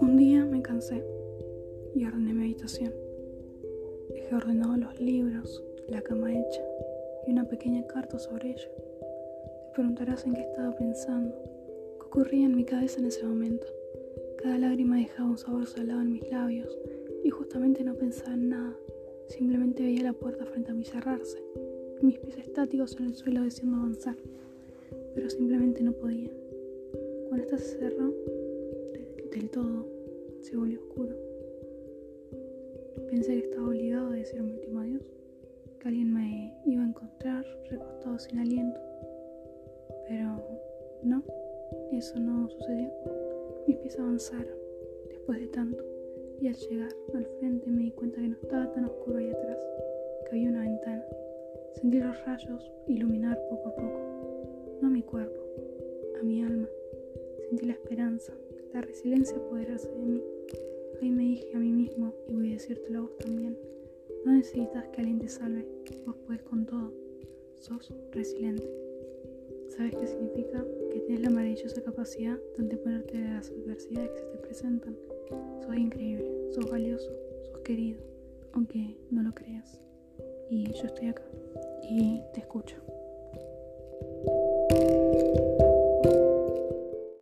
Un día me cansé y ordené mi habitación. Dejé ordenados los libros, la cama hecha y una pequeña carta sobre ella. Te preguntarás en qué estaba pensando, qué ocurría en mi cabeza en ese momento. Cada lágrima dejaba un sabor salado en mis labios y justamente no pensaba en nada. Simplemente veía la puerta frente a mí cerrarse y mis pies estáticos en el suelo deseando avanzar, pero simplemente no podía. Cuando esta se cerró, del todo, se volvió oscuro. Pensé que estaba obligado a decir mi último adiós, que alguien me iba a encontrar recostado sin aliento, pero no, eso no sucedió. Mis pies avanzaron después de tanto y al llegar al frente me di cuenta que no estaba tan oscuro ahí atrás, que había una ventana. Sentí los rayos iluminar poco a poco, no a mi cuerpo, a mi alma. Sentí la esperanza, la resiliencia apoderarse de mí. Ahí me dije a mí mismo y voy a decírtelo a vos también. No necesitas que alguien te salve, vos puedes con todo. Sos resiliente. ¿Sabes qué significa? Que tienes la maravillosa capacidad de anteponerte a las adversidades que se te presentan. Sos increíble, sos valioso, sos querido, aunque no lo creas. Y yo estoy acá y te escucho.